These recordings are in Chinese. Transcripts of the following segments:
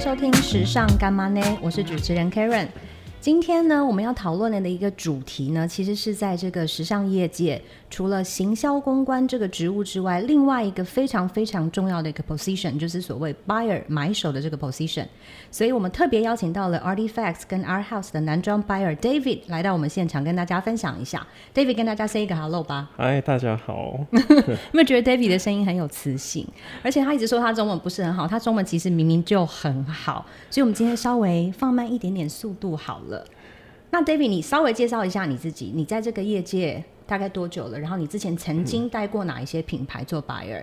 收听时尚干妈呢？我是主持人 Karen。今天呢，我们要讨论的一个主题呢，其实是在这个时尚业界，除了行销公关这个职务之外，另外一个非常非常重要的一个 position，就是所谓 buyer 买手的这个 position。所以我们特别邀请到了 Artifacts 跟 Art House 的男装 buyer David 来到我们现场，跟大家分享一下。David 跟大家 say 一个 hello 吧。嗨，大家好。有没有觉得 David 的声音很有磁性？而且他一直说他中文不是很好，他中文其实明明就很好。所以我们今天稍微放慢一点点速度好了。那 David，你稍微介绍一下你自己，你在这个业界大概多久了？然后你之前曾经带过哪一些品牌做 buyer？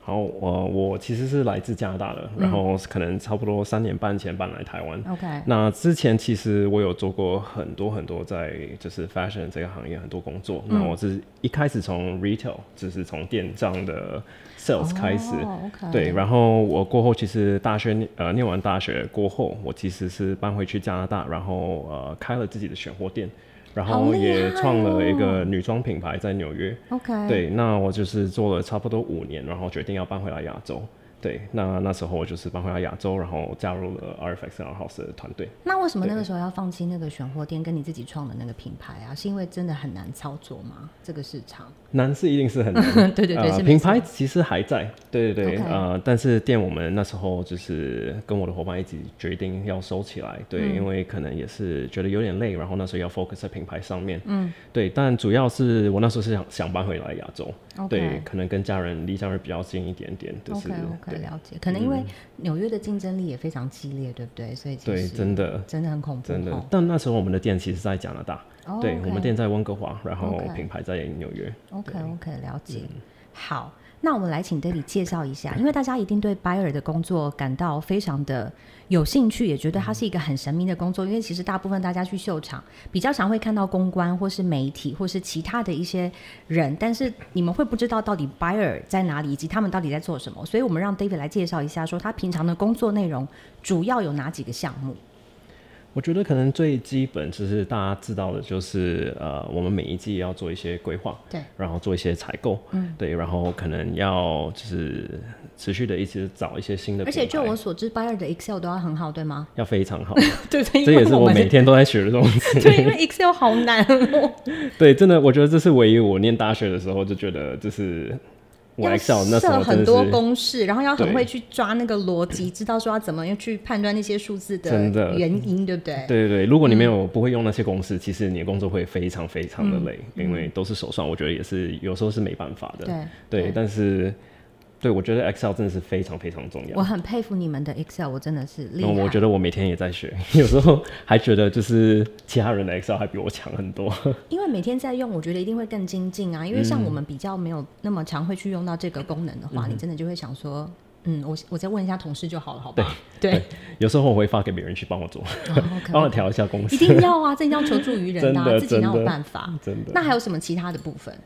好，我我其实是来自加拿大的，嗯、然后可能差不多三年半前搬来台湾。OK，那之前其实我有做过很多很多在就是 fashion 这个行业很多工作。嗯、那我是一开始从 retail，就是从电商的 sales 开始。Oh. 对，然后我过后其实大学呃念完大学过后，我其实是搬回去加拿大，然后呃开了自己的选货店。然后也创了一个女装品牌在纽约。OK，对，那我就是做了差不多五年，然后决定要搬回来亚洲。对，那那时候我就是搬回来亚洲，然后加入了 Art House 的团队。那为什么那个时候要放弃那个选货店，跟你自己创的那个品牌啊？是因为真的很难操作吗？这个市场难是一定是很难。对对对，呃、品牌其实还在。对对对.呃，但是店我们那时候就是跟我的伙伴一起决定要收起来。对，嗯、因为可能也是觉得有点累，然后那时候要 focus 在品牌上面。嗯，对，但主要是我那时候是想想搬回来亚洲。对，可能跟家人离家人比较近一点点。就是了解。可能因为纽约的竞争力也非常激烈，对不对？所以对，真的真的很恐怖。真的，但那时候我们的店其实在加拿大，oh. 对，我们店在温哥华，然后品牌在纽约。OK OK，了解。嗯、好。那我们来请 David 介绍一下，因为大家一定对 buyer 的工作感到非常的有兴趣，也觉得它是一个很神秘的工作。因为其实大部分大家去秀场比较常会看到公关或是媒体或是其他的一些人，但是你们会不知道到底 buyer 在哪里以及他们到底在做什么。所以我们让 David 来介绍一下，说他平常的工作内容主要有哪几个项目。我觉得可能最基本就是大家知道的，就是呃，我们每一季要做一些规划，对，然后做一些采购，嗯，对，然后可能要就是持续的一直找一些新的。而且就我所知，buyer 的 Excel 都要很好，对吗？要非常好，对，这也是我每天都在学的东西。对，因为 Excel 好难哦。对，真的，我觉得这是唯一我念大学的时候就觉得就是。要设很多公式，然后要很会去抓那个逻辑，知道说要怎么样去判断那些数字的原因，对不对？对对对，如果你没有不会用那些公式，其实你的工作会非常非常的累，因为都是手算，我觉得也是有时候是没办法的。对对，但是。对，我觉得 Excel 真的是非常非常重要。我很佩服你们的 Excel，我真的是厉害。我觉得我每天也在学，有时候还觉得就是其他人的 Excel 还比我强很多。因为每天在用，我觉得一定会更精进啊。因为像我们比较没有那么常会去用到这个功能的话，嗯、你真的就会想说，嗯，我我再问一下同事就好了，好吧？对，对，有时候我会发给别人去帮我做，帮.我调一下公式。一定要啊，这一定要求助于人 的、啊，的自己要有办法。真的。那还有什么其他的部分？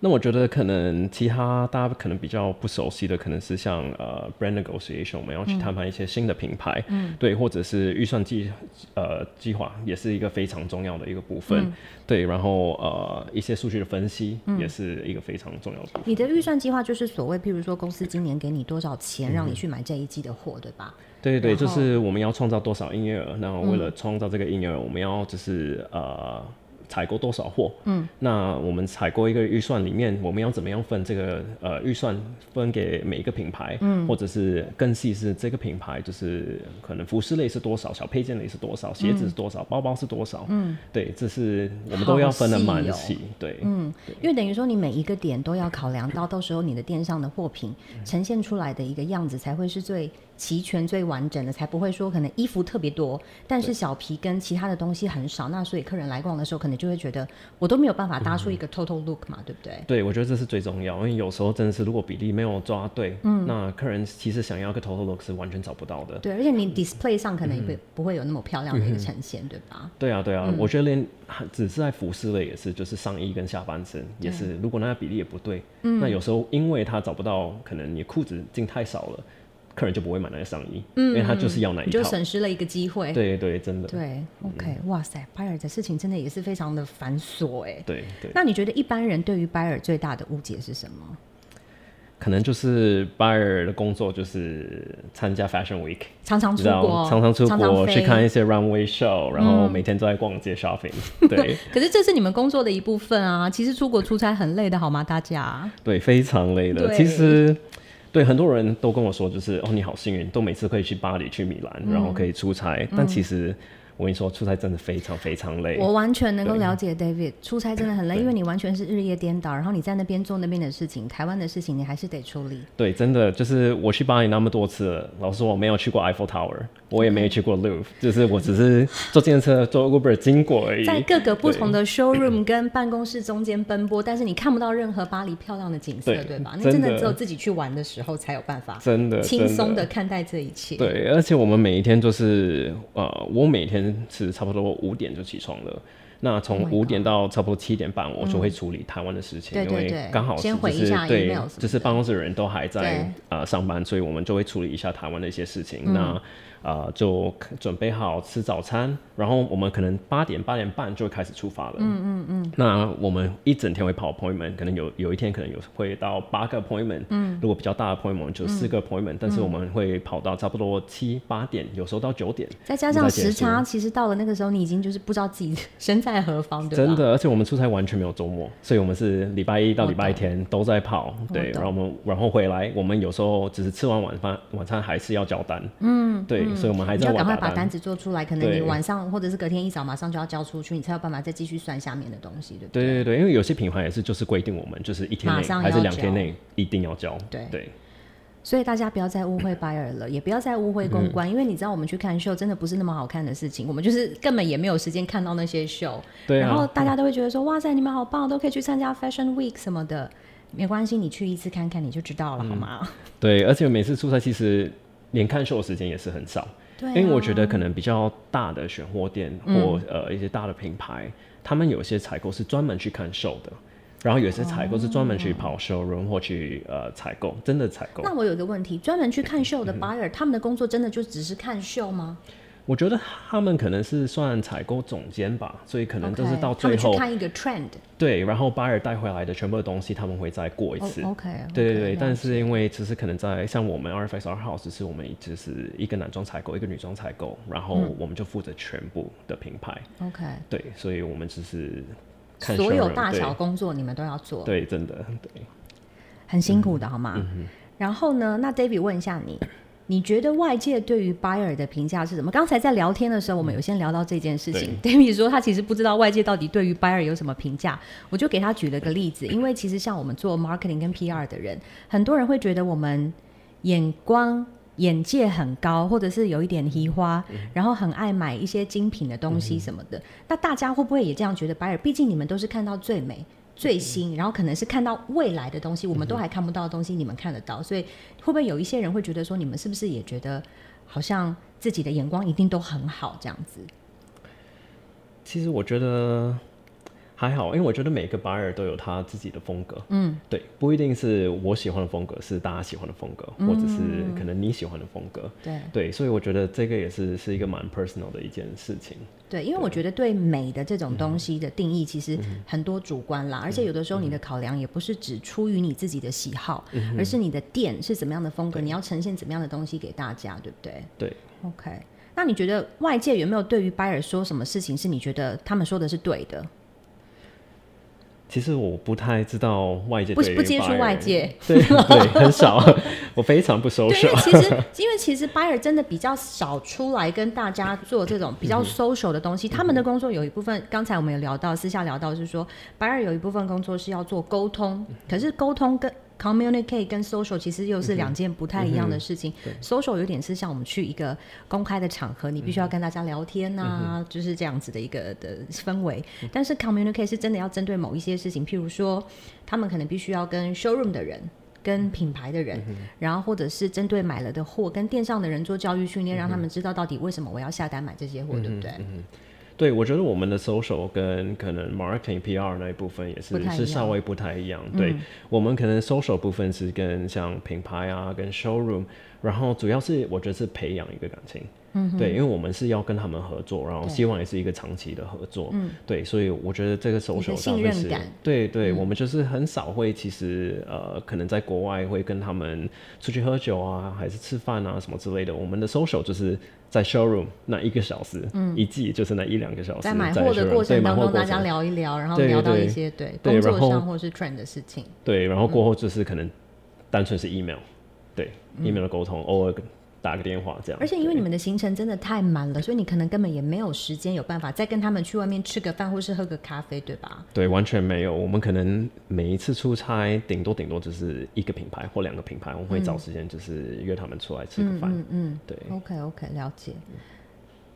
那我觉得可能其他大家可能比较不熟悉的，可能是像呃 brand negotiation，我们要去谈判一些新的品牌，嗯，对，或者是预算计呃计划也是一个非常重要的一个部分，嗯、对，然后呃一些数据的分析也是一个非常重要的部分。你的预算计划就是所谓，譬如说公司今年给你多少钱，让你去买这一季的货，对吧？对对对，就是我们要创造多少营业额，然后为了创造这个营业额，我们要就是呃。采购多少货？嗯，那我们采购一个预算里面，我们要怎么样分这个呃预算分给每一个品牌？嗯，或者是更细是这个品牌就是可能服饰类是多少，小配件类是多少，鞋子是多少，嗯、包包是多少？嗯，对，这是我们都要分的蛮细。对，嗯，因为等于说你每一个点都要考量到，到时候你的店上的货品呈现出来的一个样子才会是最。齐全最完整的，才不会说可能衣服特别多，但是小皮跟其他的东西很少，那所以客人来逛的时候，可能就会觉得我都没有办法搭出一个 total look 嘛，嗯、对不对？对，我觉得这是最重要，因为有时候真的是如果比例没有抓对，嗯，那客人其实想要个 total look 是完全找不到的。对，而且你 display 上可能也不、嗯、不会有那么漂亮的一个呈现，嗯、对吧？对啊，对啊，嗯、我觉得连只是在服饰类也是，就是上衣跟下半身也是，如果那个比例也不对，嗯，那有时候因为他找不到，可能你裤子进太少了。客人就不会买那个上衣，嗯、因为他就是要那一套，就损失了一个机会。对对，真的。对，OK，哇塞，buyer 的事情真的也是非常的繁琐哎。对对。那你觉得一般人对于 buyer 最大的误解是什么？可能就是 buyer 的工作就是参加 Fashion Week，常常出国，常常出国去看一些 runway show，然后每天都在逛街 shopping、嗯。对，可是这是你们工作的一部分啊。其实出国出差很累的，好吗？大家？对，非常累的。其实，对很多人都跟我说，就是哦，你好幸运，都每次可以去巴黎、去米兰，然后可以出差。嗯、但其实。我跟你说，出差真的非常非常累。我完全能够了解 David，出差真的很累，因为你完全是日夜颠倒，然后你在那边做那边的事情，台湾的事情你还是得处理。对，真的就是我去巴黎那么多次了，老实说我没有去过 Eiffel Tower，我也没有去过 Louvre，就是我只是坐电车坐 Uber 经过而已。在各个不同的 showroom 跟办公室中间奔波，但是你看不到任何巴黎漂亮的景色，对，对吧？那真的只有自己去玩的时候才有办法，真的轻松的看待这一切。对，而且我们每一天就是呃，我每天是差不多。五点就起床了，那从五点到差不多七点半，我就会处理台湾的事情，嗯、因为刚好是就是对，就是办公室的人都还在呃上班，所以我们就会处理一下台湾的一些事情。嗯、那呃，就准备好吃早餐，然后我们可能八点八点半就会开始出发了。嗯嗯嗯。那我们一整天会跑 appointment，可能有有一天可能有会到八个 appointment。嗯。如果比较大的 appointment 就四个 appointment，嗯，但是我们会跑到差不多七八点，有时候到九点。再加上时差，其实到了那个时候，你已经就是不知道自己 身在何方，对吧？真的，而且我们出差完全没有周末，所以我们是礼拜一到礼拜天都在跑。对，然后我们然后回来，我们有时候只是吃完晚饭，晚餐还是要交单。嗯。对。所以我们还在要赶快把单子做出来，可能你晚上或者是隔天一早马上就要交出去，你才有办法再继续算下面的东西，对不对？对对对，因为有些品牌也是就是规定我们就是一天内还是两天内一定要交。对对，所以大家不要再误会 buyer 了，也不要再误会公关，嗯，因为你知道我们去看秀真的不是那么好看的事情，我们就是根本也没有时间看到那些秀。对啊。然后大家都会觉得说，哇塞，你们好棒，都可以去参加 Fashion Week 什么的，没关系，你去一次看看你就知道了，嗯，好吗？对，而且每次出差其实连看秀的时间也是很少。对啊，因为我觉得可能比较大的选货店或、嗯、呃一些大的品牌，他们有些采购是专门去看秀的，然后有些采购是专门去跑 showroom 或去呃采购，真的采购。那我有一个问题，专门去看秀的 buyer，、嗯、他们的工作真的就只是看秀吗？我觉得他们可能是算采购总监吧，所以可能都是到最后、okay, 看一个 trend。对，然后 buyer 带回来的全部的东西，他们会再过一次。Oh, OK。对对对，但是因为只是可能在像我们 Art House，是我们只是一个男装采购，一个女装采购，然后我们就负责全部的品牌。OK、嗯。对，所以我们只是看所有大小工作，你们都要做。对，真的对。很辛苦的，好吗？嗯、然后呢？那 David 问一下你。你觉得外界对于 buyer 的评价是什么？刚才在聊天的时候，我们有先聊到这件事情。David 说他其实不知道外界到底对于 buyer 有什么评价，我就给他举了个例子。因为其实像我们做 marketing 跟 PR 的人，很多人会觉得我们眼光眼界很高，或者是有一点移花，然后很爱买一些精品的东西什么的。那大家会不会也这样觉得 buyer？毕竟你们都是看到最美。最新，然后可能是看到未来的东西，我们都还看不到的东西，你们看得到，所以会不会有一些人会觉得说，你们是不是也觉得好像自己的眼光一定都很好这样子？其实我觉得。还好，因为我觉得每个 buyer 都有他自己的风格。嗯，对，不一定是我喜欢的风格，是大家喜欢的风格，嗯、或者是可能你喜欢的风格。对对，所以我觉得这个也是是一个蛮 personal 的一件事情。对，因为我觉得对美的这种东西的定义其实很多主观啦，嗯、而且有的时候你的考量也不是只出于你自己的喜好，嗯、而是你的店是怎么样的风格，你要呈现怎么样的东西给大家，对不对？对。OK，那你觉得外界有没有对于 buyer 说什么事情是你觉得他们说的是对的？其实我不太知道外界不不接触外界，对对很少，我非常不。因为其实 因为其实 buyer 真的比较少出来跟大家做这种比较 social 的东西，嗯、他们的工作有一部分，刚才我们有聊到，私下聊到是说 buyer 有一部分工作是要做沟通，可是沟通跟 communicate 跟 social 其实又是两件不太一样的事情。嗯嗯、social 有点是像我们去一个公开的场合，你必须要跟大家聊天啊，嗯、就是这样子的一个的氛围。嗯、但是 communicate 是真的要针对某一些事情，譬如说，他们可能必须要跟 showroom 的人、跟品牌的人，嗯、然后或者是针对买了的货跟店上的人做教育训练，嗯、让他们知道到底为什么我要下单买这些货，嗯、对不对？对，我觉得我们的 social 跟可能 marketing PR 那一部分也是是稍微不太一样。对，嗯、我们可能 social 部分是跟像品牌啊、跟 showroom，然后主要是我觉得是培养一个感情。嗯，对，因为我们是要跟他们合作，然后希望也是一个长期的合作。嗯，对，所以我觉得这个 social 上面是，对对，我们就是很少会，其实呃，可能在国外会跟他们出去喝酒啊，还是吃饭啊什么之类的。我们的 social 就是在 showroom 那一个小时，嗯，一季就是那一两个小时，在买货的过程当中，大家聊一聊，然后聊到一些对工作上或是 trend 的事情。对，然后过后就是可能单纯是 email，对 email 的沟通，偶尔。打个电话这样，而且因为你们的行程真的太满了，所以你可能根本也没有时间有办法再跟他们去外面吃个饭或是喝个咖啡，对吧？对，完全没有。我们可能每一次出差，顶多顶多就是一个品牌或两个品牌，我们会找时间就是约他们出来吃个饭。嗯嗯，嗯，对。OK OK，了解。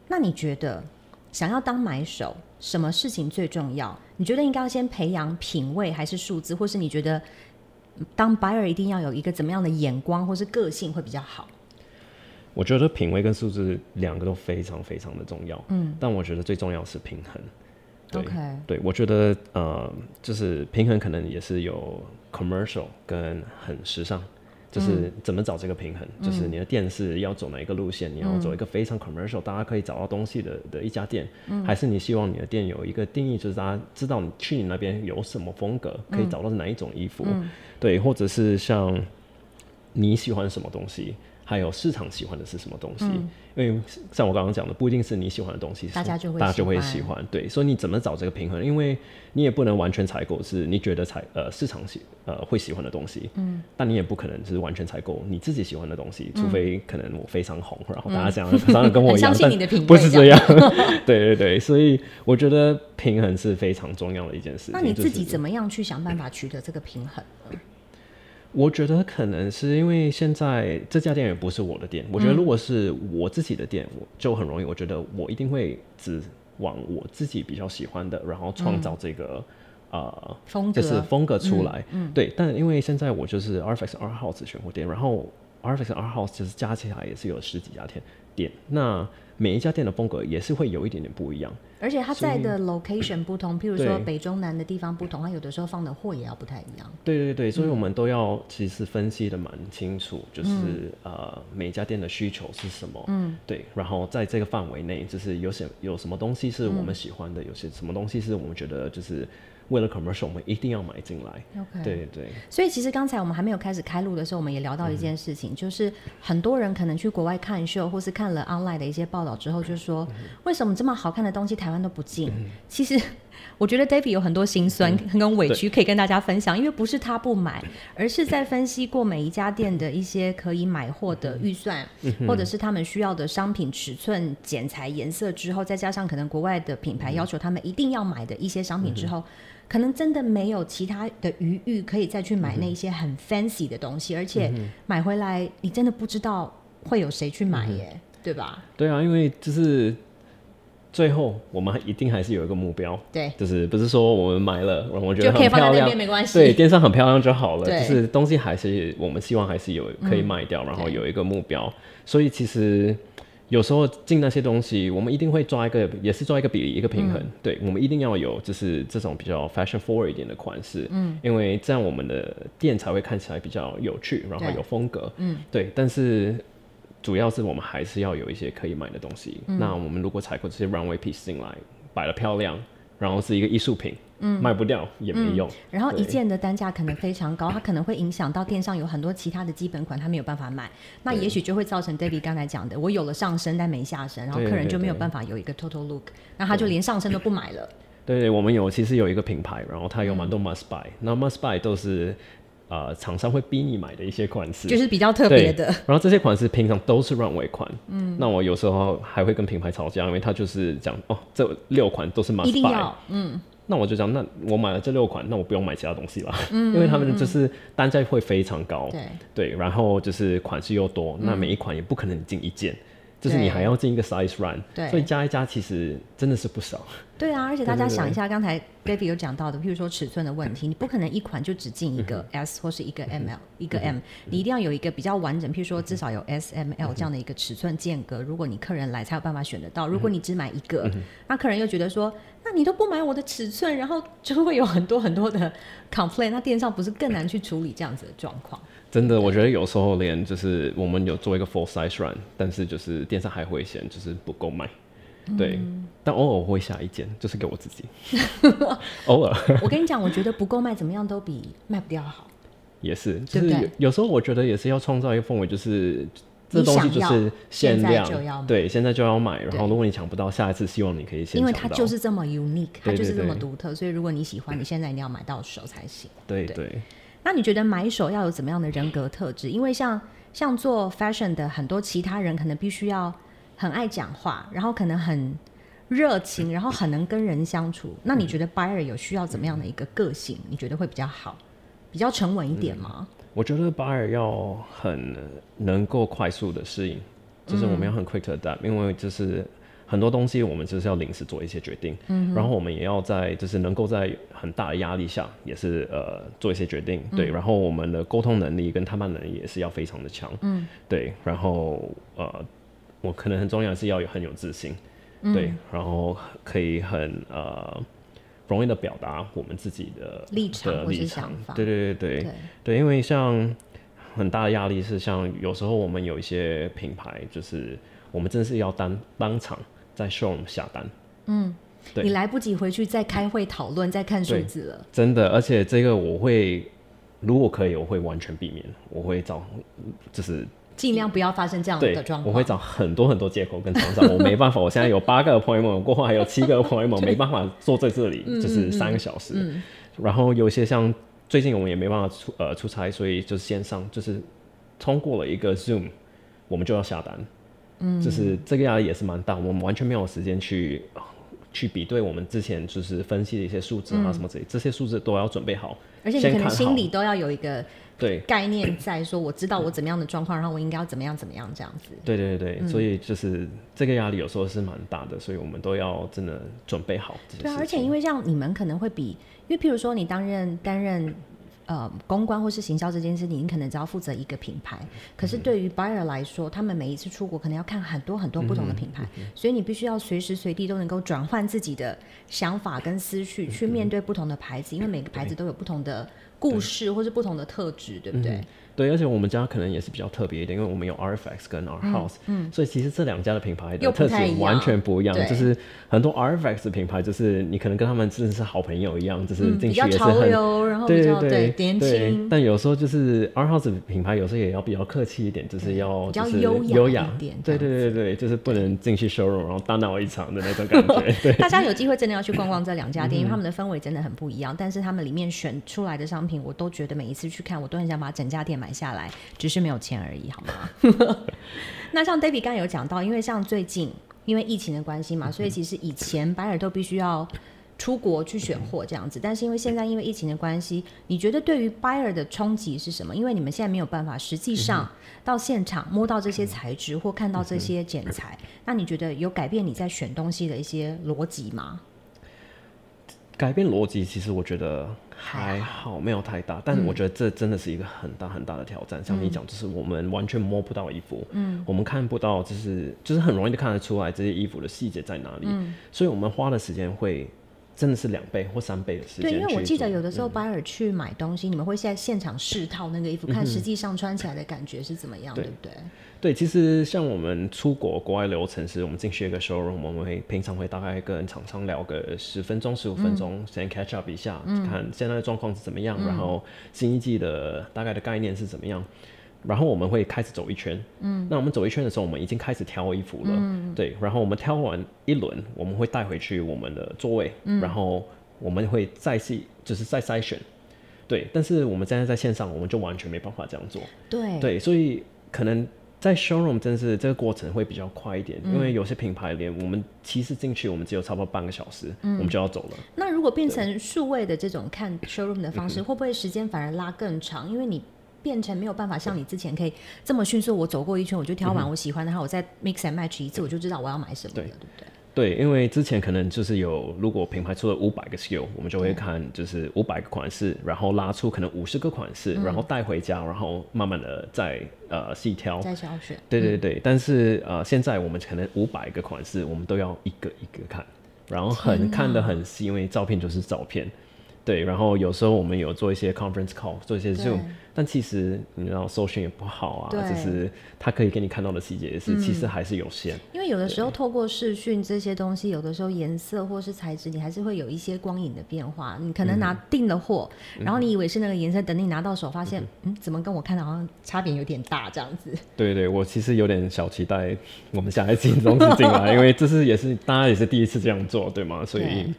那你觉得想要当买手，什么事情最重要？你觉得应该要先培养品味，还是数字？或是你觉得当 buyer 一定要有一个怎么样的眼光或是个性会比较好？我觉得品味跟素质两个都非常非常的重要，嗯，但我觉得最重要是平衡。对，Okay. 对，我觉得呃，就是平衡可能也是有 commercial 跟很时尚，就是怎么找这个平衡，嗯、就是你的店是要走哪一个路线，嗯、你要走一个非常 commercial，大家可以找到东西的的一家店，嗯、还是你希望你的店有一个定义，就是大家知道你去你那边有什么风格，可以找到哪一种衣服，嗯、对，或者是像你喜欢什么东西。还有市场喜欢的是什么东西？嗯、因为像我刚刚讲的，不一定是你喜欢的东西，大家就会大家就会喜欢。对，所以你怎么找这个平衡？因为你也不能完全采购是你觉得采呃市场喜呃会喜欢的东西，嗯，但你也不可能是完全采购你自己喜欢的东西，嗯、除非可能我非常红，然后大家想常常跟我一样，相信你的品味，不是这样。对对对，所以我觉得平衡是非常重要的一件事。那你自己怎么样去想办法取得这个平衡？我觉得可能是因为现在这家店也不是我的店。我觉得如果是我自己的店，我就很容易。我觉得我一定会只往我自己比较喜欢的，然后创造这个呃风格，就是风格出来。嗯，对。但因为现在我就是 Artifacts Art House 选货店，然后 Artifacts Art House 其实加起来也是有十几家店店。那每一家店的风格也是会有一点点不一样。而且它在的 location 不同，譬如说北中南的地方不同，它有的时候放的货也要不太一样。对对对，所以我们都要其实分析的蛮清楚，就是、嗯、呃每一家店的需求是什么，嗯，对，然后在这个范围内，就是有些有什么东西是我们喜欢的，嗯、有些什么东西是我们觉得就是。为了 commercial，我们一定要买进来。OK，对对。对。所以其实刚才我们还没有开始开录的时候，我们也聊到一件事情，嗯、就是很多人可能去国外看秀，或是看了 online 的一些报道之后，就说、嗯、为什么这么好看的东西台湾都不进？嗯、其实我觉得 David 有很多心酸跟委屈可以跟大家分享，嗯、因为不是他不买，而是在分析过每一家店的一些可以买货的预算，嗯、或者是他们需要的商品尺寸、剪裁、颜色之后，再加上可能国外的品牌要求他们一定要买的一些商品之后。嗯可能真的没有其他的余裕可以再去买那些很 fancy 的东西，嗯、而且买回来你真的不知道会有谁去买耶，嗯、对吧？对啊，因为就是最后我们一定还是有一个目标，对，就是不是说我们买了，我觉得很漂亮，没关系，对，电商很漂亮就好了，就是东西还是我们希望还是有可以卖掉，嗯、然后有一个目标，所以其实。有时候进那些东西，我们一定会抓一个，也是抓一个比例，一个平衡。嗯、对，我们一定要有，就是这种比较 fashion forward 一点的款式。嗯，因为这样我们的店才会看起来比较有趣，然后有风格。嗯，对。但是主要是我们还是要有一些可以买的东西。嗯、那我们如果采购这些 runway piece 进来，摆得漂亮，然后是一个艺术品。嗯，卖不掉也没用。嗯、然后一件的单价可能非常高，它可能会影响到店上有很多其他的基本款，它没有办法买。那也许就会造成 David 刚才讲的，我有了上身但没下身，然后客人就没有办法有一个 total look，那他就连上身都不买了。对，对，我们有其实有一个品牌，然后它有蛮多 must buy，那、嗯、must buy 都是呃厂商会逼你买的一些款式，就是比较特别的。然后这些款式平常都是 runway 款，嗯，那我有时候还会跟品牌吵架，因为他就是讲哦，这六款都是 must buy，一定要，嗯。那我就讲，那我买了这六款，那我不用买其他东西了，嗯、因为他们就是单价会非常高，对，对，然后就是款式又多，嗯、那每一款也不可能进一件，就是你还要进一个 size run，对，所以加一加其实真的是不少。对啊，而且大家想一下，刚才 David 有讲到的，譬如说尺寸的问题，你不可能一款就只进一个 S 或是一个 ML，一个 M，你一定要有一个比较完整，譬如说至少有 S、ML 这样的一个尺寸间隔，如果你客人来才有办法选得到。如果你只买一个，那客人又觉得说，那你都不买我的尺寸，然后就会有很多很多的 complaint，那电商不是更难去处理这样子的状况？真的，我觉得有时候连就是我们有做一个 full size run，但是就是电商还会嫌就是不够卖。对，但偶尔会下一件，就是给我自己。偶尔，我跟你讲，我觉得不够卖，怎么样都比卖不掉好。也是，就是有，有时候我觉得也是要创造一个氛围，就是这东西就是限量，对，现在就要买。然后如果你抢不到，下一次希望你可以先。因为它就是这么 unique，它就是这么独特，所以如果你喜欢，你现在一定要买到手才行。对对。那你觉得买手要有怎么样的人格特质？因为像像做 fashion 的很多其他人，可能必须要。很爱讲话，然后可能很热情，然后很能跟人相处。那你觉得 buyer 有需要怎么样的一个个性？你觉得会比较好，比较沉稳一点吗？嗯，我觉得 buyer 要很能够快速的适应，就是我们要很 quick to adapt，因为就是很多东西我们就是要临时做一些决定，嗯，然后我们也要在就是能够在很大的压力下也是呃做一些决定，对，然后我们的沟通能力跟谈判能力也是要非常的强，嗯，对，然后呃。我可能很重要的是要有很有自信，嗯、对，然后可以很呃容易的表达我们自己的立场的立场，想法，对对对对。对，对，因为像很大的压力是像有时候我们有一些品牌，就是我们真的是要当当场在 showroom 下单，嗯，对，你来不及回去再开会讨论再看数字了，真的，而且这个我会如果可以，我会完全避免，我会找就是。尽量不要发生这样的状况。我会找很多很多借口跟厂商，我没办法。我现在有八个 appointment，过后还有七个 appointment，没办法坐在这里，就是三个小时。嗯嗯、然后有些像最近我们也没办法出呃出差，所以就是线上，就是通过了一个 Zoom，我们就要下单。嗯，就是这个压力也是蛮大，我们完全没有时间去去比对我们之前就是分析的一些数字啊什么之类，嗯、这些数字都要准备好，而且你可能心里都要有一个。对概念在说，我知道我怎么样的状况，然后我应该要怎么样怎么样这样子。对对对，嗯、所以就是这个压力有时候是蛮大的，所以我们都要真的准备好。对啊，而且因为像你们可能会比，因为譬如说你担任担任呃公关或是行销这件事情，你可能只要负责一个品牌，可是对于 buyer 来说，他们每一次出国可能要看很多很多不同的品牌，嗯、所以你必须要随时随地都能够转换自己的想法跟思绪去面对不同的牌子，因为每个牌子都有不同的。故事或是不同的特质，对不对？嗯对，而且我们家可能也是比较特别一点，因为我们有 RFX 跟 R House，嗯，所以其实这两家的品牌的特质完全不一样。就是很多 RFX 的品牌，就是你可能跟他们真的是好朋友一样，就是进去也是很对对对年轻。但有时候就是 Arhaus 的品牌，有时候也要比较客气一点，就是要比较优雅一点。对对对对，就是不能进去 showroom 然后大闹一场的那种感觉。对，大家有机会真的要去逛逛这两家店，因为他们的氛围真的很不一样。但是他们里面选出来的商品，我都觉得每一次去看，我都很想把整家店买。买下来，只是没有钱而已，好吗？那像 David 刚有讲到，因为像最近因为疫情的关系嘛，所以其实以前 buyer 都必须要出国去选货这样子，但是因为现在因为疫情的关系，你觉得对于 buyer 的冲击是什么？因为你们现在没有办法实际上到现场摸到这些材质或看到这些剪裁，那你觉得有改变你在选东西的一些逻辑吗？改变逻辑，其实我觉得还好，没有太大。但是我觉得这真的是一个很大很大的挑战。嗯、像你讲，就是我们完全摸不到衣服，嗯，我们看不到，就是就是很容易就看得出来这些衣服的细节在哪里。嗯，所以我们花的时间会真的是两倍或三倍的时间。对，因为我记得有的时候 buyer 去买东西，嗯、你们会在现场试套那个衣服，看实际上穿起来的感觉是怎么样，嗯、对不对？对，其实像我们出国国外流程是，我们进去一个 showroom，我们会平常会大概跟厂商聊个十分钟、十五分钟，先 catch up 一下，嗯、看现在的状况是怎么样，嗯、然后新一季的大概的概念是怎么样，然后我们会开始走一圈。嗯，那我们走一圈的时候，我们已经开始挑衣服了。嗯，对，然后我们挑完一轮，我们会带回去我们的座位，嗯、然后我们会再细，就是再筛选。对，但是我们现在在线上，我们就完全没办法这样做。对，对，所以可能。在 showroom 真是这个过程会比较快一点，嗯、因为有些品牌连我们其实进去，我们只有差不多半个小时，嗯、我们就要走了。那如果变成数位的这种看 showroom 的方式，会不会时间反而拉更长？因为你变成没有办法像你之前可以这么迅速，我走过一圈我就挑完我喜欢的，然后我再 mix and match 一次，我就知道我要买什么了，对，对不对？对，因为之前可能就是有，如果品牌出了五百个 SKU，我们就会看就是五百个款式，然后拉出可能五十个款式，嗯、然后带回家，然后慢慢的再呃细挑，再挑选。对对对，嗯、但是呃现在我们可能五百个款式，我们都要一个一个看，然后很看得很细，因为照片就是照片。对，然后有时候我们有做一些 conference call，做一些 zoom，但其实你知道搜寻也不好啊，就是他可以给你看到的细节也是，嗯、其实还是有限。因为有的时候透过视讯这些东西，有的时候颜色或是材质，你还是会有一些光影的变化。你可能拿订了货，嗯、然后你以为是那个颜色，等你拿到手发现，嗯，嗯，怎么跟我看的好像差别有点大这样子？对对，我其实有点小期待我们下一季东西进来，因为这是也是大家也是第一次这样做，对吗？所以。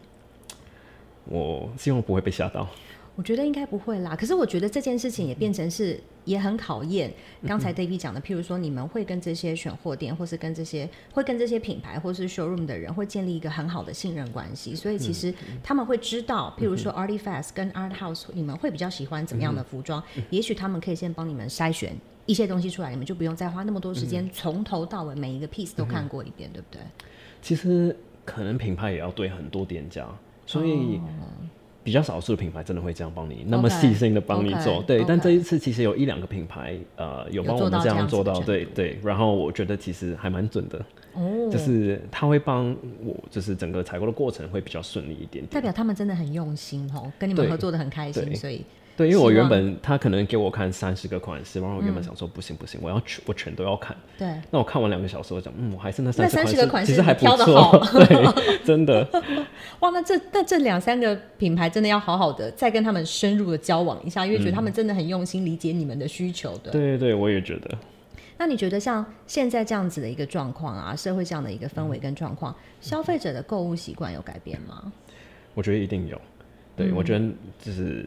我希望不会被吓到。我觉得应该不会啦。可是我觉得这件事情也变成是也很考验刚才 David 讲的，譬如说你们会跟这些选货店，或是跟这些会跟这些品牌，或是 showroom 的人，会建立一个很好的信任关系。所以其实他们会知道，譬如说 Artifacts 跟 Art House，你们会比较喜欢怎么样的服装？也许他们可以先帮你们筛选一些东西出来，你们就不用再花那么多时间从头到尾每一个 piece 都看过一遍，对不对？其实可能品牌也要对很多店家。所以比较少数的品牌真的会这样帮你，那么细心的帮你做对。但这一次其实有一两个品牌，呃，有帮我们这样做到，对对。然后我觉得其实还蛮准的，哦，就是他会帮我，就是整个采购的过程会比较顺利一点点。代表他们真的很用心哦，跟你们合作的很开心，所以。对，因为我原本他可能给我看三十个款式，然后我原本想说不行不行，我要全我全都要看。对。那我看完两个小时，我讲嗯，我还是那三十个款式其实还不错。对，真的。哇，那这那这两三个品牌真的要好好的再跟他们深入的交往一下，因为觉得他们真的很用心理解你们的需求的。对对对，我也觉得。那你觉得像现在这样子的一个状况啊，社会这样的一个氛围跟状况，消费者的购物习惯有改变吗？我觉得一定有。对，我觉得就是。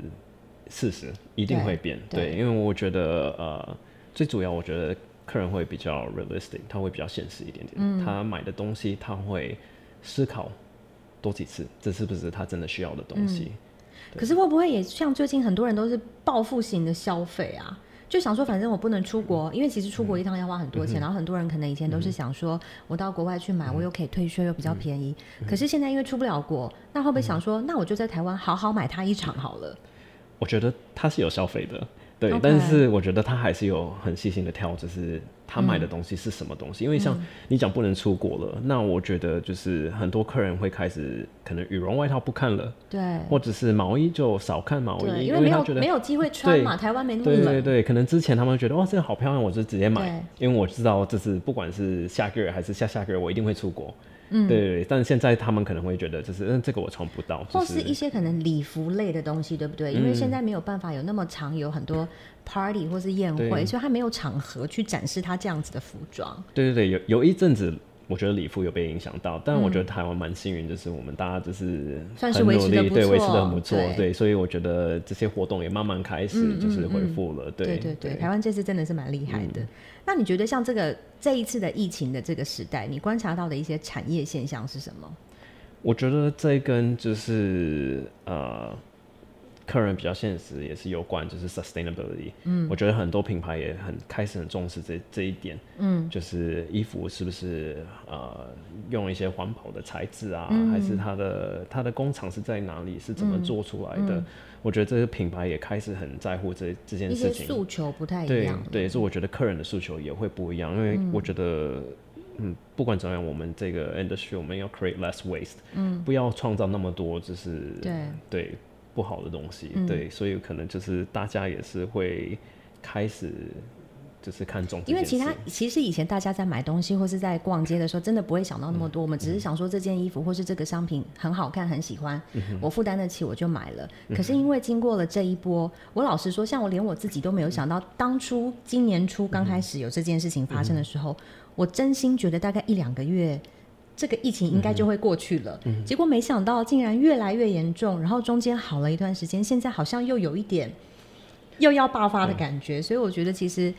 事实一定会变，对，对，因为我觉得呃，最主要我觉得客人会比较 realistic，他会比较现实一点点。嗯，他买的东西他会思考多几次，这是不是他真的需要的东西？嗯、可是会不会也像最近很多人都是报复型的消费啊？就想说反正我不能出国，嗯、因为其实出国一趟要花很多钱，嗯、然后很多人可能以前都是想说我到国外去买，嗯、我又可以退税又比较便宜。嗯、可是现在因为出不了国，那会不会想说，嗯、那我就在台湾好好买它一场好了？我觉得他是有消费的，对.但是我觉得他还是有很细心的挑，就是他买的东西是什么东西。嗯、因为像你讲不能出国了，嗯、那我觉得就是很多客人会开始可能羽绒外套不看了，对，或者是毛衣就少看毛衣，因为没有没有机会穿嘛，台湾没那么冷。对对对，可能之前他们觉得哇这个好漂亮，我就直接买，因为我知道这是不管是下个月还是下下个月，我一定会出国。嗯，对，但是现在他们可能会觉得，就是嗯，这个我穿不到，或是一些可能礼服类的东西，对不对？嗯、因为现在没有办法有那么长，有很多 party 或是宴会，所以他没有场合去展示他这样子的服装。对对对，有有一阵子。我觉得礼服有被影响到，但我觉得台湾蛮幸运，就是我们大家就是很努力，对，维持的很不错，对，所以我觉得这些活动也慢慢开始就是恢复了，对对对，台湾这次真的是蛮厉害的。那你觉得像这个这一次的疫情的这个时代，你观察到的一些产业现象是什么？我觉得这跟就是呃。客人比较现实，也是有关就是 sustainability。嗯，我觉得很多品牌也很开始很重视这这一点。嗯，就是衣服是不是呃用一些环保的材质啊，嗯、还是它的它的工厂是在哪里，是怎么做出来的？嗯嗯、我觉得这个品牌也开始很在乎这这件事情。诉求不太一样。对对，所以我觉得客人的诉求也会不一样，因为我觉得嗯，不管怎样，我们这个 industry 我们要 create less waste。嗯，不要创造那么多，就是对对。对不好的东西，嗯、对，所以可能就是大家也是会开始就是看重，因为其他其实以前大家在买东西或是在逛街的时候，真的不会想到那么多，嗯、我们只是想说这件衣服或是这个商品很好看，很喜欢，嗯、我负担得起，我就买了。可是因为经过了这一波，我老实说，像我连我自己都没有想到，当初今年初刚开始有这件事情发生的时候，嗯、我真心觉得大概一两个月。这个疫情应该就会过去了，嗯、结果没想到竟然越来越严重，然后中间好了一段时间，现在好像又有一点又要爆发的感觉，嗯、所以我觉得其实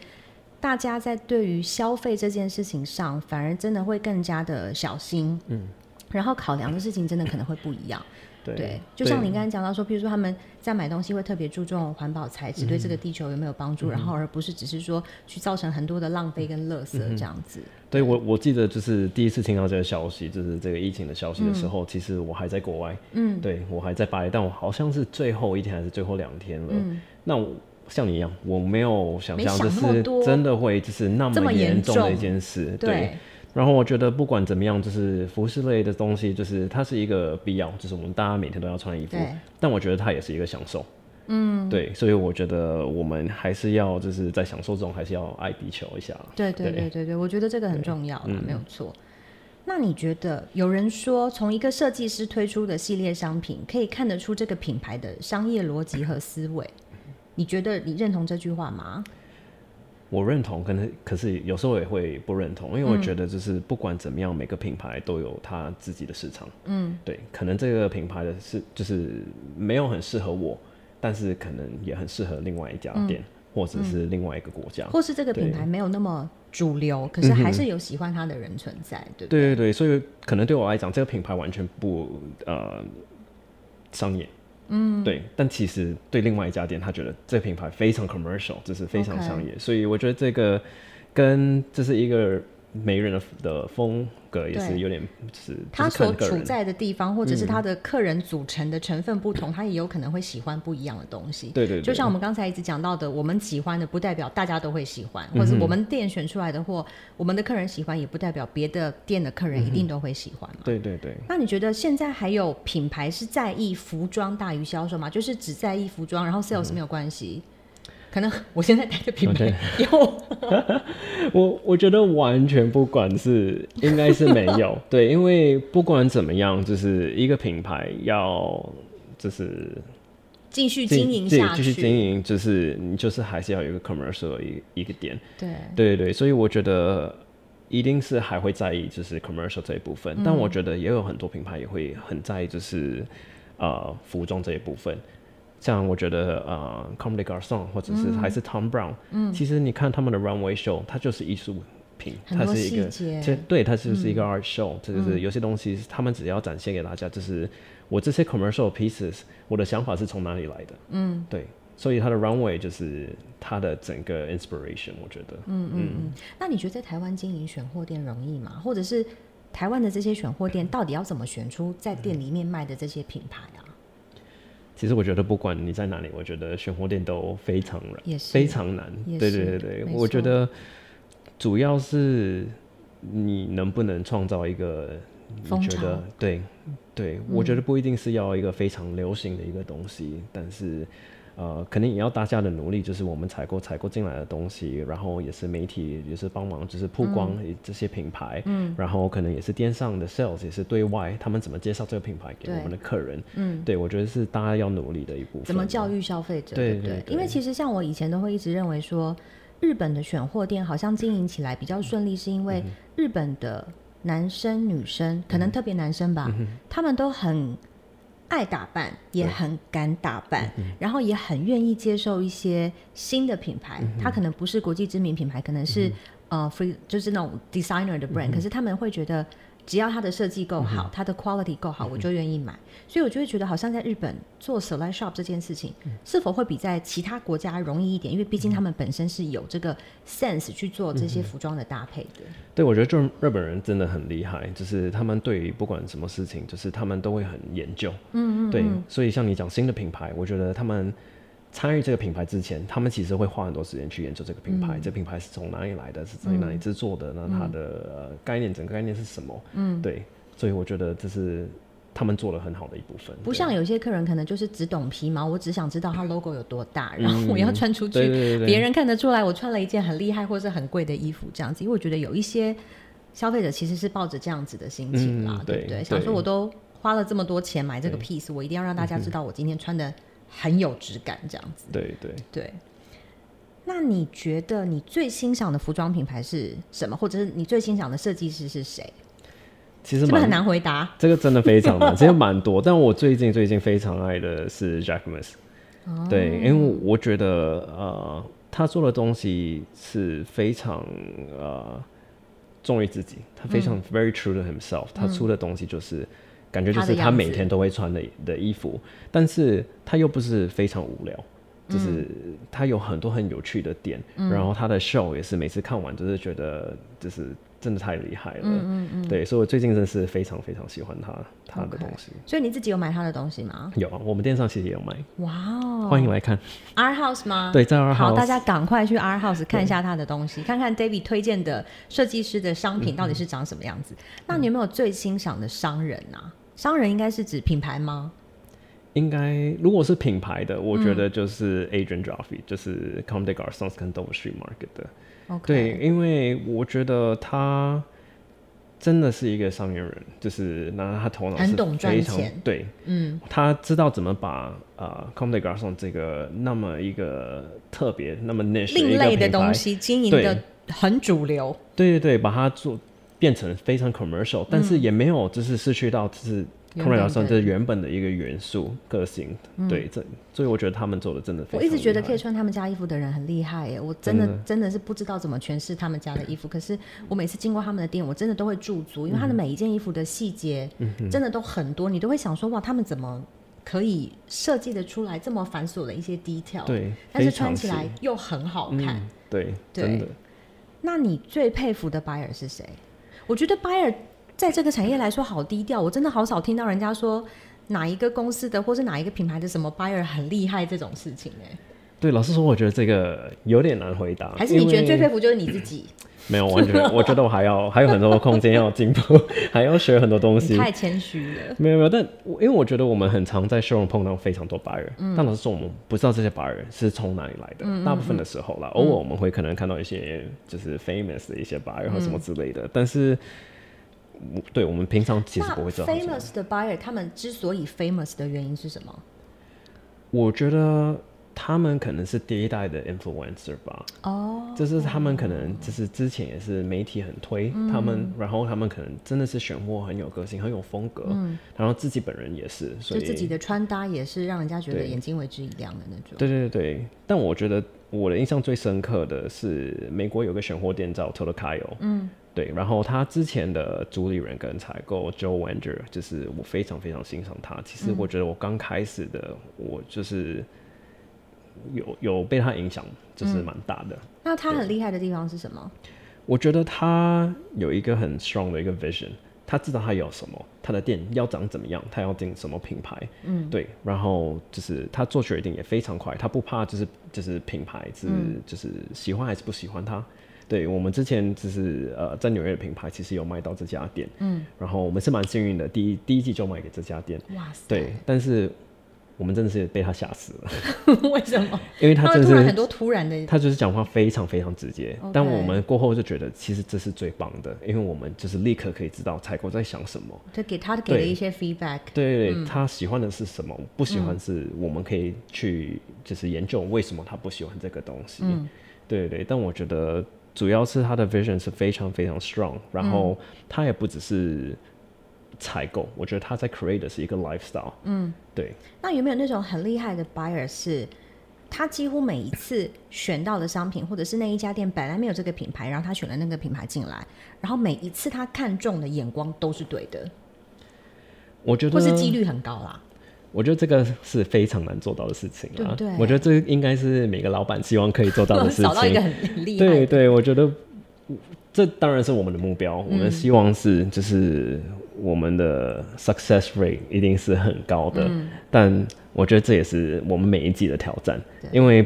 大家在对于消费这件事情上，反而真的会更加的小心，嗯，然后考量的事情真的可能会不一样。对，对，就像你刚才讲到说，譬如说他们在买东西会特别注重环保材质、嗯、对这个地球有没有帮助、嗯，然后而不是只是说去造成很多的浪费跟垃圾这样子。嗯、对，对我我记得就是第一次听到这个消息，就是这个疫情的消息的时候，嗯、其实我还在国外，嗯，对我还在巴黎，但我好像是最后一天还是最后两天了。嗯、那我像你一样，我没有想象就是真的会就是那么严重的一件事，对。对然后我觉得不管怎么样，就是服饰类的东西，就是它是一个必要，就是我们大家每天都要穿衣服。但我觉得它也是一个享受。嗯。对，所以我觉得我们还是要就是在享受中，还是要爱地球一下。对对对对对，我觉得这个很重要，没有错。那你觉得有人说，从一个设计师推出的系列商品，可以看得出这个品牌的商业逻辑和思维？你觉得你认同这句话吗？我认同，可能可是有时候也会不认同，因为我觉得就是不管怎么样，嗯、每个品牌都有它自己的市场。嗯，对，可能这个品牌的是就是没有很适合我，但是可能也很适合另外一家店，嗯、或者是另外一个国家，或是这个品牌没有那么主流，可是还是有喜欢它的人存在，对不对？对对对，所以可能对我来讲，这个品牌完全不呃商业。嗯，对，但其实对另外一家店，他觉得这个品牌非常 commercial，就是非常商业.所以我觉得这个跟这是一个每个人的的风格。也是有点是他所处在的地方，或者是他的客人组成的成分不同，嗯，他也有可能会喜欢不一样的东西。对对，对，就像我们刚才一直讲到的，我们喜欢的不代表大家都会喜欢，或者我们店选出来的货，我们的客人喜欢，也不代表别的店的客人一定都会喜欢嘛。对对对。那你觉得现在还有品牌是在意服装大于销售吗？就是只在意服装，然后 sales 没有关系？嗯可能我现在带的品牌有. 我我觉得完全不管是应该是没有。对，因为不管怎么样，就是一个品牌要就是继续经营下去，继续经营就是你就是还是要有一个 commercial 一一个点，对。对对，所以我觉得一定是还会在意就是 commercial 这一部分，嗯、但我觉得也有很多品牌也会很在意就是呃服装这一部分。像我觉得呃，Comme des Garçons 或者是还是 Thom Browne，嗯，其实你看他们的 runway show，它就是艺术品，它是一个，其对，它就是一个 art show，这、嗯、就是有些东西他们只要展现给大家，就是我这些 commercial pieces，我的想法是从哪里来的，嗯，对，所以它的 runway 就是它的整个 inspiration，我觉得，嗯嗯嗯。那你觉得在台湾经营选货店容易吗？或者是台湾的这些选货店到底要怎么选出在店里面卖的这些品牌啊？其实我觉得，不管你在哪里，我觉得选货店都非常难，非常难。对对对对，我觉得主要是你能不能创造一个你觉得对对，我觉得不一定是要一个非常流行的一个东西，嗯、但是。呃，肯定也要大家的努力，就是我们采购采购进来的东西，然后也是媒体也是帮忙，就是曝光这些品牌，嗯，然后可能也是电商的 sales 也是对外，他们怎么介绍这个品牌给我们的客人，嗯，对，我觉得是大家要努力的一部分。怎么教育消费者？对对，因为其实像我以前都会一直认为说，日本的选货店好像经营起来比较顺利，是因为日本的男生女生，嗯、可能特别男生吧，嗯、他们都很。爱打扮，也很敢打扮，嗯、然后也很愿意接受一些新的品牌。它、嗯、可能不是国际知名品牌，可能是、嗯、呃，free 就是那种 designer 的 brand、嗯。可是他们会觉得。只要它的设计够好，它、嗯、的 quality 够好，嗯、我就愿意买。所以我就会觉得，好像在日本做 select shop 这件事情、嗯，是否会比在其他国家容易一点？因为毕竟他们本身是有这个 sense 去做这些服装的搭配的。嗯、对，我觉得就日本人真的很厉害，就是他们对于不管什么事情，就是他们都会很研究。嗯嗯。对，所以像你讲新的品牌，我觉得他们。参与这个品牌之前，他们其实会花很多时间去研究这个品牌。嗯、这品牌是从哪里来的？是在哪里制作的？那、嗯、它的、呃、概念，整个概念是什么？嗯，对。所以我觉得这是他们做了很好的一部分。不像有些客人可能就是只懂皮毛，我只想知道它 logo 有多大，然后我要穿出去，别人看得出来我穿了一件很厉害或是很贵的衣服这样子。因为我觉得有一些消费者其实是抱着这样子的心情啦，嗯、对不对，对？想说我都花了这么多钱买这个 piece，我一定要让大家知道我今天穿的。很有质感，这样子。对对对。那你觉得你最欣赏的服装品牌是什么？或者是你最欣赏的设计师是谁？其实蛮很难回答。这个真的非常难，其实蛮多。但我最近最近非常爱的是 Jacquemus。哦。对，因为我觉得呃，他做的东西是非常呃忠于自己，他非常 very true to himself，嗯。他出的东西就是。感觉就是他每天都会穿的的衣服，但是他又不是非常无聊，就是他有很多很有趣的点，嗯、然后他的 show 也是每次看完就是觉得就是。真的太厉害了，嗯嗯嗯，对，所以我最近真的是非常非常喜欢他他的东西。Okay. 所以你自己有买他的东西吗？有啊，我们店上其实也有卖。哇哦，欢迎来看 Art House 吗？对，在 Art House。好，大家赶快去 Art House 看一下他的东西，看看 David 推荐的设计师的商品到底是长什么样子。嗯、那你有没有最欣赏的商人啊？商人应该是指品牌吗？应该，如果是品牌的，我觉得就是 Adrian Joffe，、嗯、就是 Comme des Garçons 跟 Dover Street Market 的。对，因为我觉得他。真的是一个商业人，就是拿他头脑很懂赚钱，对，嗯，他知道怎么把呃 Comme des Garçons 这个那么一个特别、那么 niche 另类的东西经营的很主流，对对对，把它做变成非常 commercial，、嗯、但是也没有就是失去到就是。Comme des Garçons 这是原本的一个元素个性，嗯、对，这所以我觉得他们做的真的非常。我一直觉得可以穿他们家衣服的人很厉害耶，我真的真的，是不知道怎么诠释他们家的衣服。可是我每次经过他们的店，我真的都会驻足，因为他的每一件衣服的细节真的都很多，嗯、你都会想说哇，他们怎么可以设计的出来这么繁琐的一些 detail？对，但是穿起来又很好看。嗯、对，对，真的。那你最佩服的 buyer 是谁？我觉得 buyer。在这个产业来说，好低调。我真的好少听到人家说哪一个公司的，或是哪一个品牌的什么 buyer 很厉害这种事情哎。对，老实说，我觉得这个有点难回答。还是你觉得最佩服就是你自己？没有，完全，我觉得我还要还有很多空间要进步，还要学很多东西。太谦虚了。没有没有，但因为我觉得我们很常在 showroom 碰到非常多 buyer，嗯，但老实说，我们不知道这些 buyer 是从哪里来的。嗯，大部分的时候啦，嗯，偶尔我们会可能看到一些就是 famous 的一些 buyer 或什么之类的，嗯，但是。对，我们平常其实不会知道。famous 的 buyer 他们之所以 famous 的原因是什么？我觉得他们可能是第一代的 influencer 吧。哦，就是他们可能就是之前也是媒体很推、嗯、他们，然后他们可能真的是选货很有个性，很有风格。嗯，然后自己本人也是，所以就自己的穿搭也是让人家觉得眼睛为之一亮的那种。对对对对，但我觉得我的印象最深刻的是美国有个选货店叫 Totocalio。嗯。对，然后他之前的主理人跟采购 Joe Wanger，就是我非常非常欣赏他。其实我觉得我刚开始的、嗯、我就是有有被他影响，就是蛮大的、嗯。那他很厉害的地方是什么？我觉得他有一个很 strong 的一个 vision，他知道他有什么，他的店要长怎么样，他要进什么品牌。嗯，对。然后就是他做决定也非常快，他不怕就是就是品牌是、嗯、就是喜欢还是不喜欢他。对，我们之前就是呃，在纽约的品牌其实有卖到这家店，嗯，然后我们是蛮幸运的，第一第一季就卖给这家店，哇塞，对，但是我们真的是被他吓死了，为什么？因为他真的是很多突然的，他就是讲话非常非常直接.但我们过后就觉得其实这是最棒的，因为我们就是立刻可以知道采购在想什么，就给他给了一些 feedback，对，对，对、嗯、他喜欢的是什么，不喜欢是我们可以去就是研究为什么他不喜欢这个东西，嗯，对对，但我觉得。主要是他的 vision 是非常非常 strong，然后他也不只是采购，我觉得他在 create 的是一个 lifestyle。嗯，对。那有没有那种很厉害的 buyer 是，他几乎每一次选到的商品，或者是那一家店本来没有这个品牌，然后他选了那个品牌进来，然后每一次他看中的眼光都是对的。我觉得，或是几率很高啦。我觉得这个是非常难做到的事情啊！对对？我觉得这应该是每个老板希望可以做到的事情。找到一个很厉害。对对，我觉得这当然是我们的目标。嗯、我们希望是就是我们的 success rate 一定是很高的。嗯、但我觉得这也是我们每一季的挑战，因为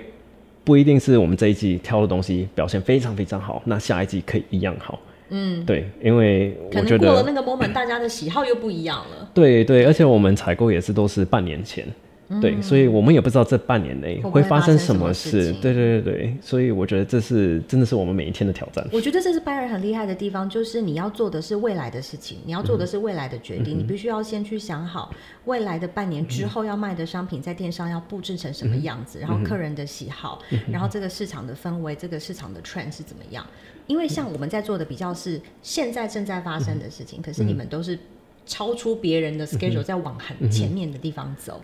不一定是我们这一季挑的东西表现非常非常好，那下一季可以一样好。嗯，对，因为我觉得过了那个 moment，大家的喜好又不一样了。对对，而且我们采购也是都是半年前，嗯、对，所以我们也不知道这半年内会发生什么事。对对对对，所以我觉得这是真的是我们每一天的挑战。我觉得这是 buyer 很厉害的地方，就是你要做的是未来的事情，你要做的是未来的决定，嗯、你必须要先去想好未来的半年之后要卖的商品在电商要布置成什么样子，嗯、然后客人的喜好，嗯、然后这个市场的氛围，这个市场的 trend 是怎么样。因为像我们在做的比较是现在正在发生的事情，嗯、可是你们都是超出别人的 schedule，在往很前面的地方走。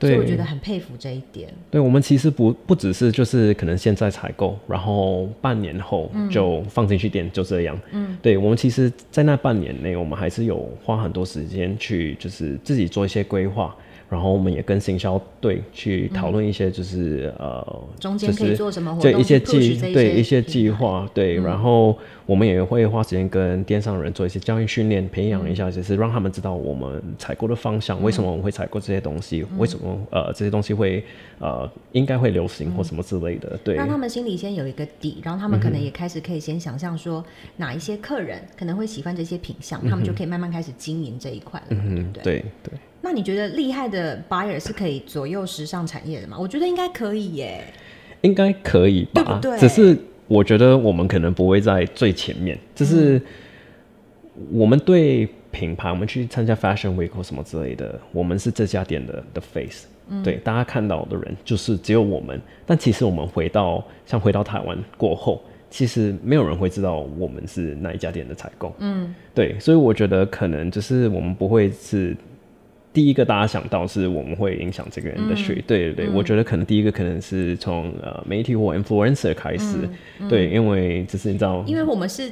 所以我觉得很佩服这一点。对，我们其实不不只是就是可能现在采购，然后半年后就放进去店，就这样。嗯，对，我们其实，在那半年内，我们还是有花很多时间去就是自己做一些规划。然后我们也跟行销队去讨论一些，就是、嗯、呃，中间可以做什么活动，对一些计，对一些计划，对。嗯、然后我们也会花时间跟电商人做一些教育训练，培养一下，就是让他们知道我们采购的方向，嗯、为什么我们会采购这些东西，嗯、为什么呃这些东西会呃应该会流行或什么之类的，对。让他们心里先有一个底，然后他们可能也开始可以先想象说哪一些客人可能会喜欢这些品相，嗯、他们就可以慢慢开始经营这一块了，嗯对对。对那你觉得厉害的 buyer 是可以左右时尚产业的吗？我觉得应该可以耶，应该可以吧？对不对？只是我觉得我们可能不会在最前面，就是我们对品牌，我们去参加 Fashion Week 或什么之类的，我们是这家店的的 face，嗯，对，大家看到的人就是只有我们。但其实我们回到像回到台湾过后，其实没有人会知道我们是哪一家店的采购，嗯，对，所以我觉得可能就是我们不会是。第一个大家想到是我们会影响这个人的水，嗯、对对对，嗯、我觉得可能第一个可能是从呃媒体或 influencer 开始，对，因为就是你知道，因为我们是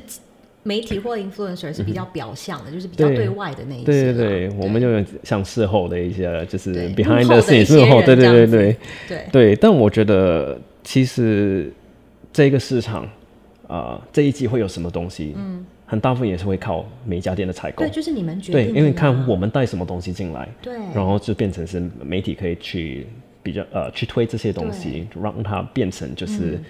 媒体或 influencer 是比较表象的，嗯、就是比较对。外的那一些，对对对，对。我们就有像事后的一些，就是 behind the scenes 事后，对对对对。对。对，但我觉得其实这个市场啊、呃，这一季会有什么东西，嗯。很大部分也是会靠每一家店的采购，对，就是你们决定。对，因为看我们带什么东西进来，对，然后就变成是媒体可以去比较呃去推这些东西，对让它变成就是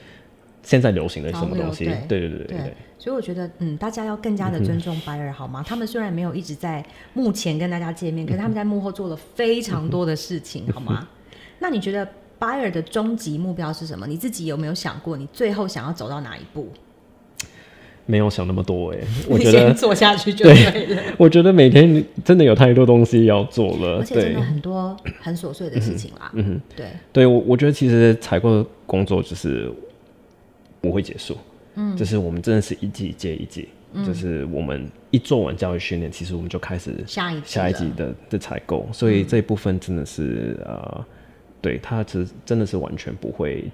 现在流行的什么东西。对对对对对，对。所以我觉得，嗯，大家要更加的尊重 buyer 好吗？嗯、他们虽然没有一直在幕前跟大家见面，可是他们在幕后做了非常多的事情，嗯、好吗？那你觉得 buyer 的终极目标是什么？你自己有没有想过，你最后想要走到哪一步？没有想那么多哎，我觉得做下去就对了。我觉得每天真的有太多东西要做了，而且真的很多很琐碎的事情啦。嗯哼，对，对我我觉得其实采购的工作就是不会结束，嗯，就是我们真的是一季接一季，嗯、就是我们一做完教育训练，其实我们就开始下一下一季的的采购，所以这一部分真的是呃，对它其实真的是完全不会。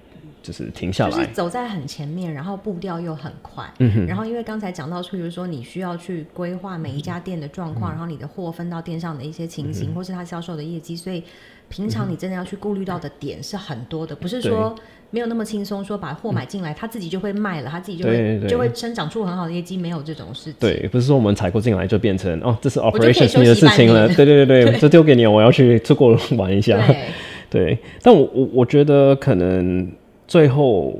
就是停下来，就是走在很前面，然后步调又很快。嗯哼。然后因为刚才讲到出，比如说你需要去规划每一家店的状况，嗯、然后你的货分到店上的一些情形，嗯、或是他销售的业绩，所以平常你真的要去顾虑到的点是很多的，嗯、不是说没有那么轻松，说把货买进来，他自己就会卖了，他自己就会就会生长出很好的业绩，没有这种事情。对，不是说我们采购进来就变成哦，这是 operation 你的事情了。对对对对，这丢给你，我要去出国玩一下。对，对，但我我我觉得可能。最后，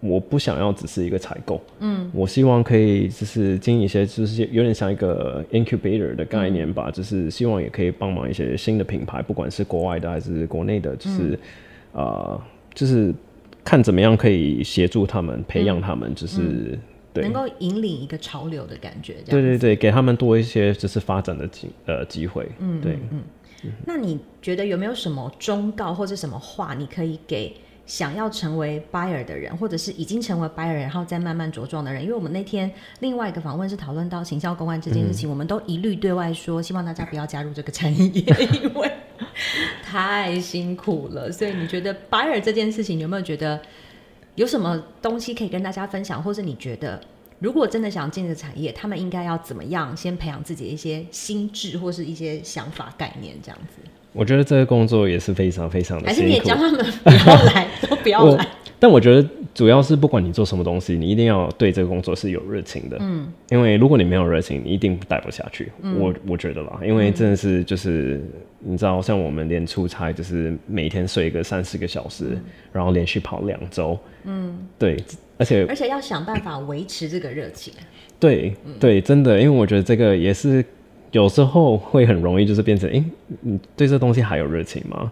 我不想要只是一个采购，嗯，我希望可以就是经营一些，就是有点像一个 incubator 的概念吧，嗯、就是希望也可以帮忙一些新的品牌，不管是国外的还是国内的，就是，啊、嗯。呃，就是看怎么样可以协助他们，培养他们，就是、嗯、对，能够引领一个潮流的感觉，对对对，给他们多一些就是发展的机呃机会，嗯，对，嗯，嗯，那你觉得有没有什么忠告或者什么话你可以给？想要成为 buyer 的人，或者是已经成为 buyer，然后再慢慢茁壮的人，因为我们那天另外一个访问是讨论到行销公关这件事情，我们都一律对外说，希望大家不要加入这个产业，因为太辛苦了。所以你觉得 buyer 这件事情，有没有觉得有什么东西可以跟大家分享，或是你觉得如果真的想进这个产业，他们应该要怎么样先培养自己一些心智或是一些想法概念这样子？我觉得这个工作也是非常非常的辛苦。还是你教他们不要来，都不要来。但我觉得主要是不管你做什么东西，你一定要对这个工作是有热情的。嗯。因为如果你没有热情，你一定待不下去。嗯、我我觉得啦，因为真的是就是、嗯、你知道，像我们连出差就是每天睡个三四个小时，嗯、然后连续跑两周。嗯。对，而且而且要想办法维持这个热情。对对，真的，因为我觉得这个也是。有时候会很容易就是变成，哎、欸，你对这东西还有热情吗？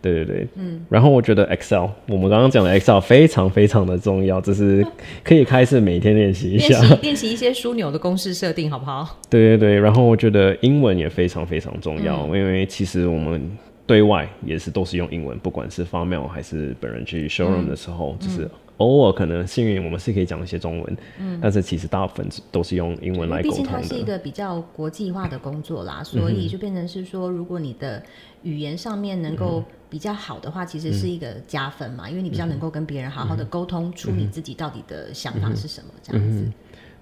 对对对，嗯。然后我觉得 Excel，我们刚刚讲的 Excel 非常非常的重要，就是 可以开始每天练习一下，练习一些枢纽的公式设定，好不好？对对对。然后我觉得英文也非常非常重要，嗯、因为其实我们对外也是都是用英文，不管是发 mail 还是本人去 showroom 的时候，嗯、就是。偶尔可能幸运，我们是可以讲一些中文，嗯，但是其实大部分都是用英文来沟通的。毕竟它是一个比较国际化的工作啦，所以就变成是说，如果你的语言上面能够比较好的话，其实是一个加分嘛，嗯、因为你比较能够跟别人好好的沟通，嗯、出你自己到底的想法是什么，这样子。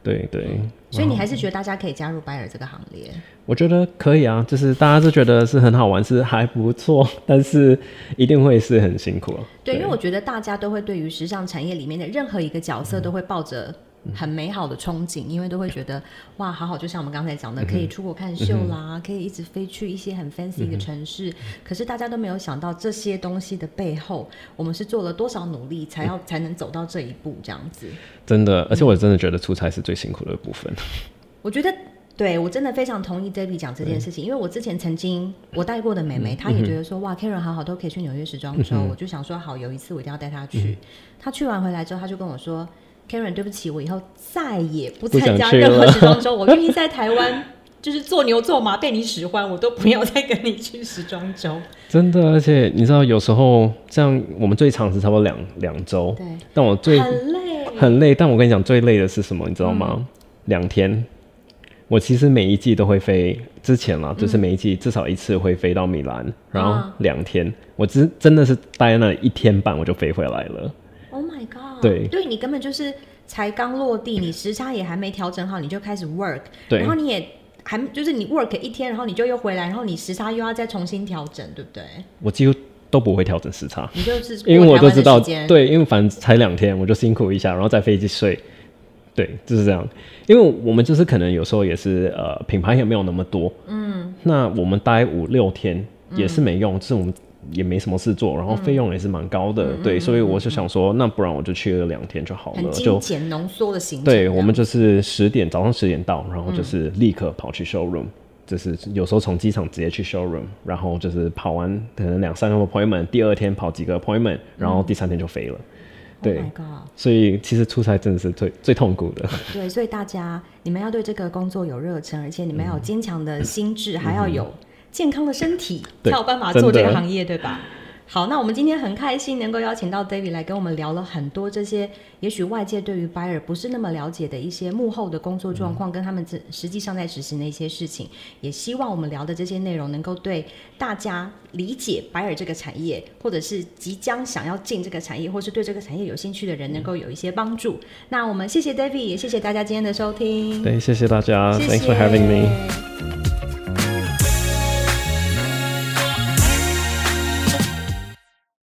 嗯、对对。所以你还是觉得大家可以加入 Buyer 这个行列？我觉得可以啊，就是大家都觉得是很好玩，是还不错，但是一定会是很辛苦。对，对，因为我觉得大家都会对于时尚产业里面的任何一个角色都会抱着。很美好的憧憬，因为都会觉得 哇，好好，就像我们刚才讲的，可以出国看秀啦，嗯、可以一直飞去一些很 fancy 的城市。嗯、可是大家都没有想到这些东西的背后，我们是做了多少努力，才要才能走到这一步，这样子。真的，而且我真的觉得出差是最辛苦的部分。我觉得，对我真的非常同意 David 讲这件事情，因为我之前曾经我带过的美眉，她也觉得说哇，Karen 好好都可以去纽约时装周，我就想说好，有一次我一定要带她去。她去完回来之后，她就跟我说。Karen，对不起，我以后再也不参加任何时装周。我愿意在台湾就是做牛做马，被你使唤，我都不要再跟你去时装周。真的，而且你知道，有时候像我们最长是差不多两两周，对。但我最很累，很累。但我跟你讲，最累的是什么？你知道吗？嗯、两天。我其实每一季都会飞，之前啦，就是每一季至少一次会飞到米兰，嗯、然后两天。啊、我只真的是待在那里一天半，我就飞回来了。Oh my god！对，对你根本就是才刚落地，你时差也还没调整好，你就开始 work，对，然后你也还就是你 work 一天，然后你就又回来，然后你时差又要再重新调整，对不对？我几乎都不会调整时差，你就是因为我都知道，对，因为反正才两天，我就辛苦一下，然后在飞机睡，对，就是这样。因为我们就是可能有时候也是呃品牌也没有那么多，嗯，那我们待五六天也是没用，嗯、就是我们。也没什么事做，然后费用也是蛮高的，嗯、对，嗯、所以我就想说，嗯、那不然我就去了两天就好了，就简浓缩的行程。对，我们就是十点早上十点到，然后就是立刻跑去 showroom，、嗯、就是有时候从机场直接去 showroom，然后就是跑完可能两三个 appointment，第二天跑几个 appointment，然后第三天就飞了。嗯、对，oh、所以其实出差真的是最最痛苦的。对，所以大家你们要对这个工作有热忱，而且你们要有坚强的心智，嗯、还要有。健康的身体才有办法做这个行业，对吧？好，那我们今天很开心能够邀请到 David 来跟我们聊了很多这些，也许外界对于 Buyer 不是那么了解的一些幕后的工作状况，跟他们这实际上在执行的一些事情。也希望我们聊的这些内容能够对大家理解 Buyer 这个产业，或者是即将想要进这个产业，或是对这个产业有兴趣的人，能够有一些帮助。那我们谢谢 David，也谢谢大家今天的收听。对，谢谢大家谢谢，Thanks for having me。